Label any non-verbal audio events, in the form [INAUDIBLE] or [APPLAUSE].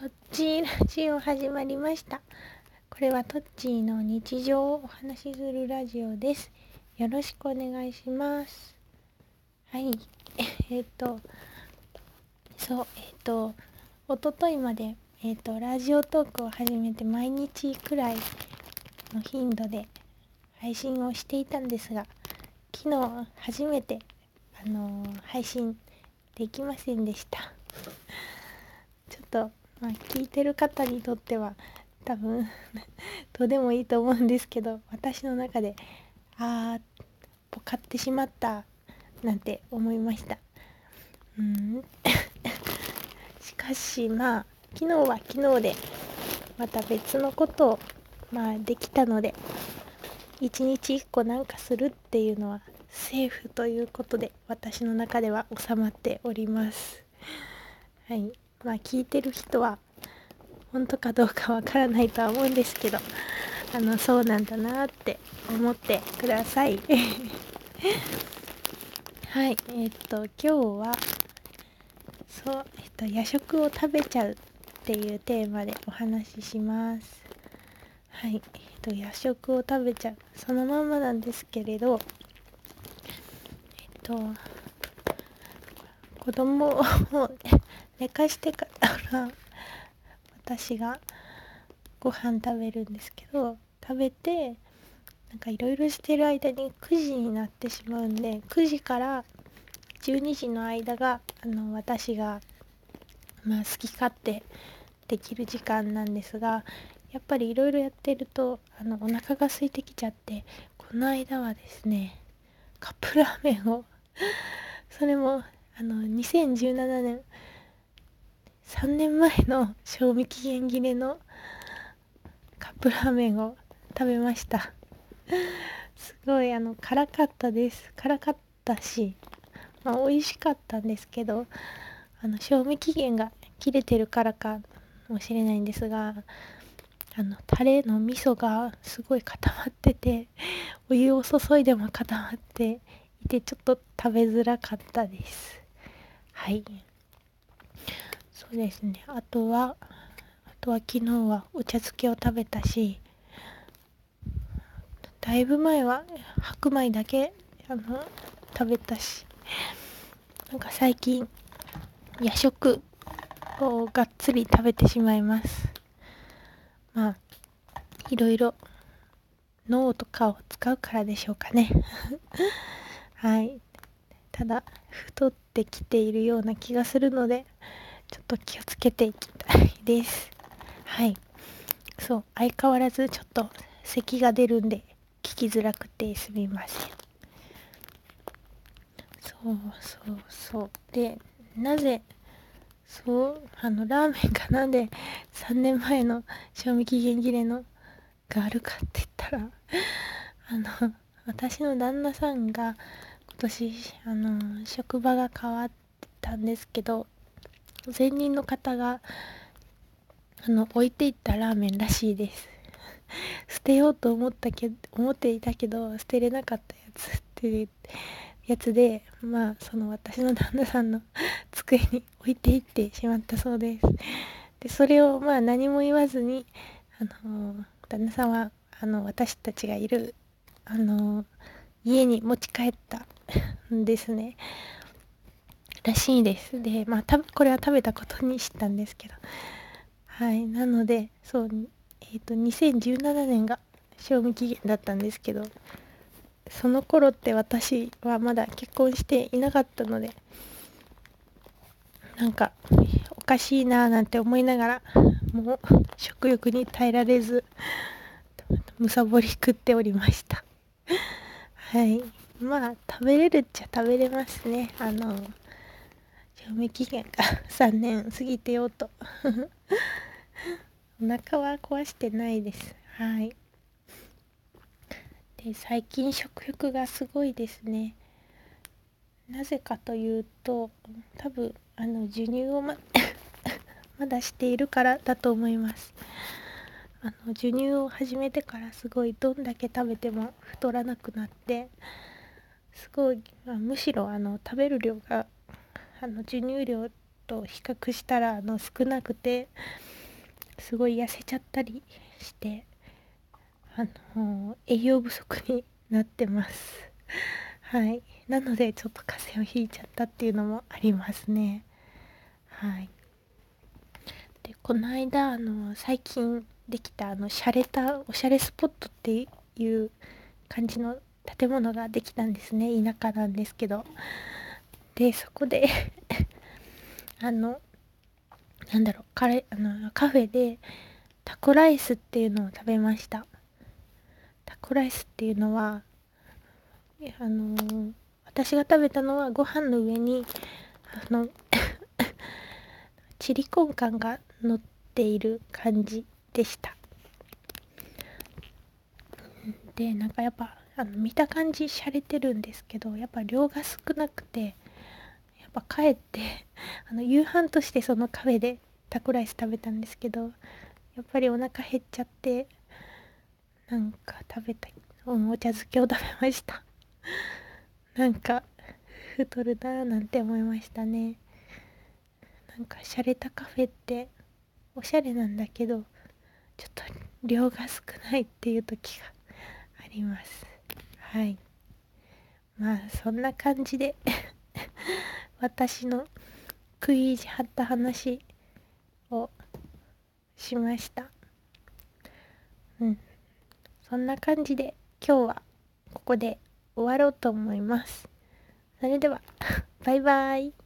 トッチーラジオ始まりました。これはトッチーの日常をお話しするラジオです。よろしくお願いします。はい。[LAUGHS] えっ、とそうえっ、と一昨日までえっ、とラジオトークを始めて毎日くらいの頻度で配信をしていたんですが昨日初めてあの配信できませんでした。ちょっとまあ聞いてる方にとっては多分 [LAUGHS] どうでもいいと思うんですけど私の中でああポカってしまったなんて思いました。うん。[LAUGHS] しかしまあ昨日は昨日でまた別のことをまあできたので一日一個なんかするっていうのはセーフということで私の中では収まっております。はい。まあ聞いてる人は本当かどうかわからないとは思うんですけどあのそうなんだなって思ってください。[LAUGHS] はいえっと今日はそうえっと夜食を食べちゃうっていうテーマでお話しします。はいえっと夜食を食べちゃうそのままなんですけれどえっと子供を [LAUGHS] 寝かしてから [LAUGHS] 私がご飯食べるんですけど食べてなんかいろいろしてる間に9時になってしまうんで9時から12時の間があの私が、まあ、好き勝手できる時間なんですがやっぱりいろいろやってるとあのお腹が空いてきちゃってこの間はですねカップラーメンを [LAUGHS] それもあの2017年3年前の [LAUGHS] 賞味期限切れのカップラーメンを食べました。すごいあの辛かったです。辛かったし、まあ、美味しかったんですけどあの賞味期限が切れてるからかもしれないんですがあのタレの味噌がすごい固まっててお湯を注いでも固まっていてちょっと食べづらかったです。はい。うですね。あとはあとは昨日はお茶漬けを食べたしだいぶ前は白米だけあの食べたしなんか最近夜食をがっつり食べてしまいます。まあいろいろ脳とかを使うからでしょうかね。[LAUGHS] はい。ただ太ってきているような気がするのでちょっと気をつけていきたいです。はい。そう相変わらずちょっと咳が出るんで聞きづらくてすみません。そうそうそう。でなぜそうあのラーメンがなんで3年前の賞味期限切れのがあるかって言ったらあの私の旦那さんが今年あの職場が変わったんですけど前任の方があの置いていったラーメンらしいです。[LAUGHS] 捨てようと思ったけ思っていたけど捨てれなかったやつっていうやつでまあその私の旦那さんの [LAUGHS] 机に [LAUGHS] 置いていってしまったそうです。でそれをまあ何も言わずにあの旦那さんはあの私たちがいるあの家に持ち帰ったんですね。らしいです。でまあたこれは食べたことにしたんですけど。はいなのでそうえっ、ー、と2017年が賞味期限だったんですけどその頃って私はまだ結婚していなかったのでなんかおかしいなーなんて思いながらもう食欲に耐えられずむさぼり食っておりました。はい。まあ食べれるっちゃ食べれますね。あの賞味期限が [LAUGHS] 3年過ぎてようと。[LAUGHS] お腹は壊してないです。はい。で最近食欲がすごいですね。なぜかというと多分あの授乳をま [LAUGHS] まだしているからだと思います。あの授乳を始めてからすごいどんだけ食べても太らなくなってすごい、むしろあの食べる量があの授乳量と比較したらあの少なくてすごい痩せちゃったりしてあの栄養不足になってます。はい。なのでちょっと風邪をひいちゃったっていうのもありますね。はい。でこの間あの最近できたあの洒落たおしゃれスポットっていう感じの建物ができたんですね。田舎なんですけど。でそこで [LAUGHS] あのなんだろうカレあのカフェでタコライスっていうのを食べました。タコライスっていうのはあのー、私が食べたのはご飯の上にあの [LAUGHS] チリコンカンが乗っている感じでした。でなんかやっぱあの見た感じ洒落てるんですけどやっぱ量が少なくてやっぱ帰って [LAUGHS] あの夕飯としてそのカフェでタコライス食べたんですけどやっぱりお腹減っちゃってなんか食べたお茶漬けを食べました。[LAUGHS] なんか太るなーなんて思いましたね。なんか洒落たカフェっておしゃれなんだけどちょっと量が少ないっていう時があります。はい。まあそんな感じで。[LAUGHS] 私の食い意地張った話をしました。うん。そんな感じで今日はここで終わろうと思います。それでは [LAUGHS] バイバイ。